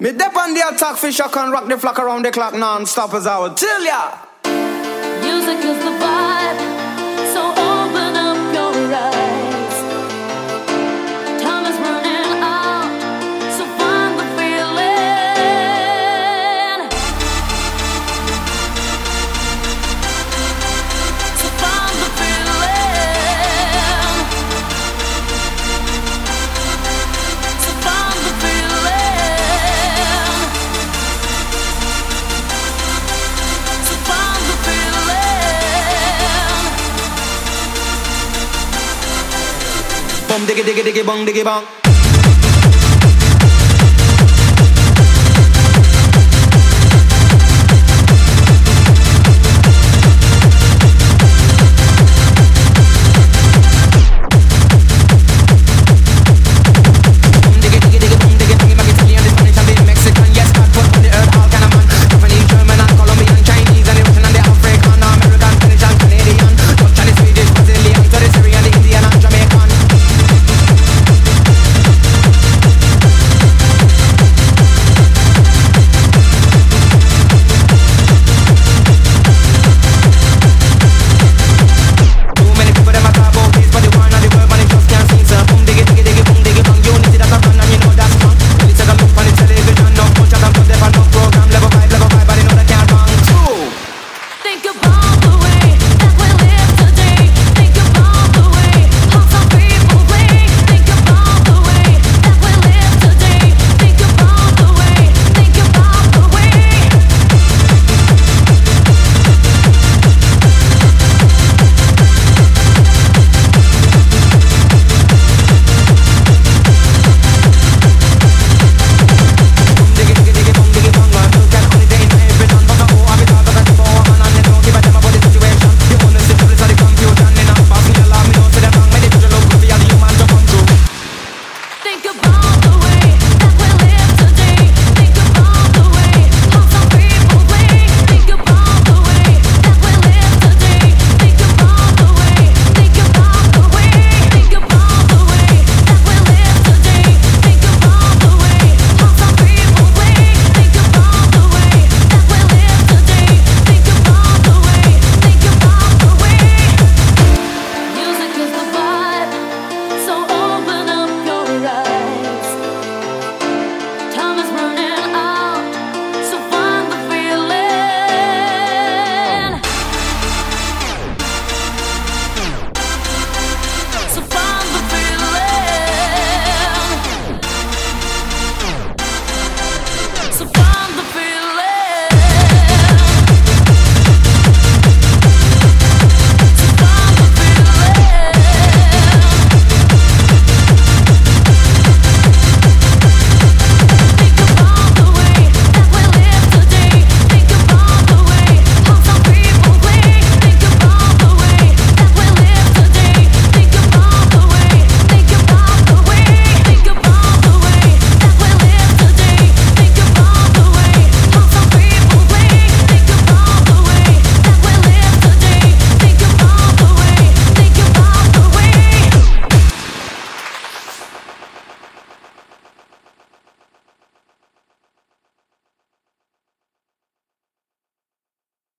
Me dep on the attack fish, I can rock the flock around the clock non-stop as I would tell ya. Music is the vibe, diggy diggy diggy bong diggy bong.